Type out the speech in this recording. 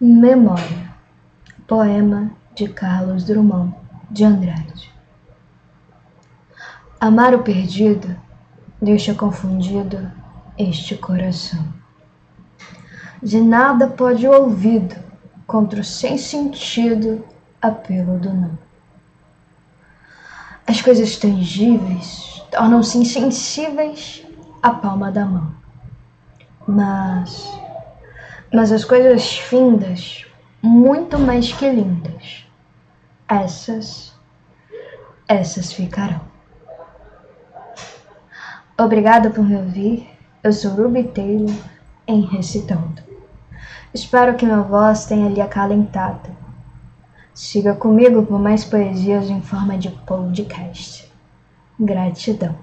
Memória. Poema de Carlos Drummond de Andrade. Amar o perdido deixa confundido este coração. De nada pode o ouvido contra o sem sentido apelo do não. As coisas tangíveis tornam-se insensíveis à palma da mão. Mas, mas as coisas findas, muito mais que lindas, essas, essas ficarão. Obrigada por me ouvir. Eu sou Ruby Taylor em Recitando. Espero que minha voz tenha lhe acalentado. Siga comigo por mais poesias em forma de podcast. Gratidão.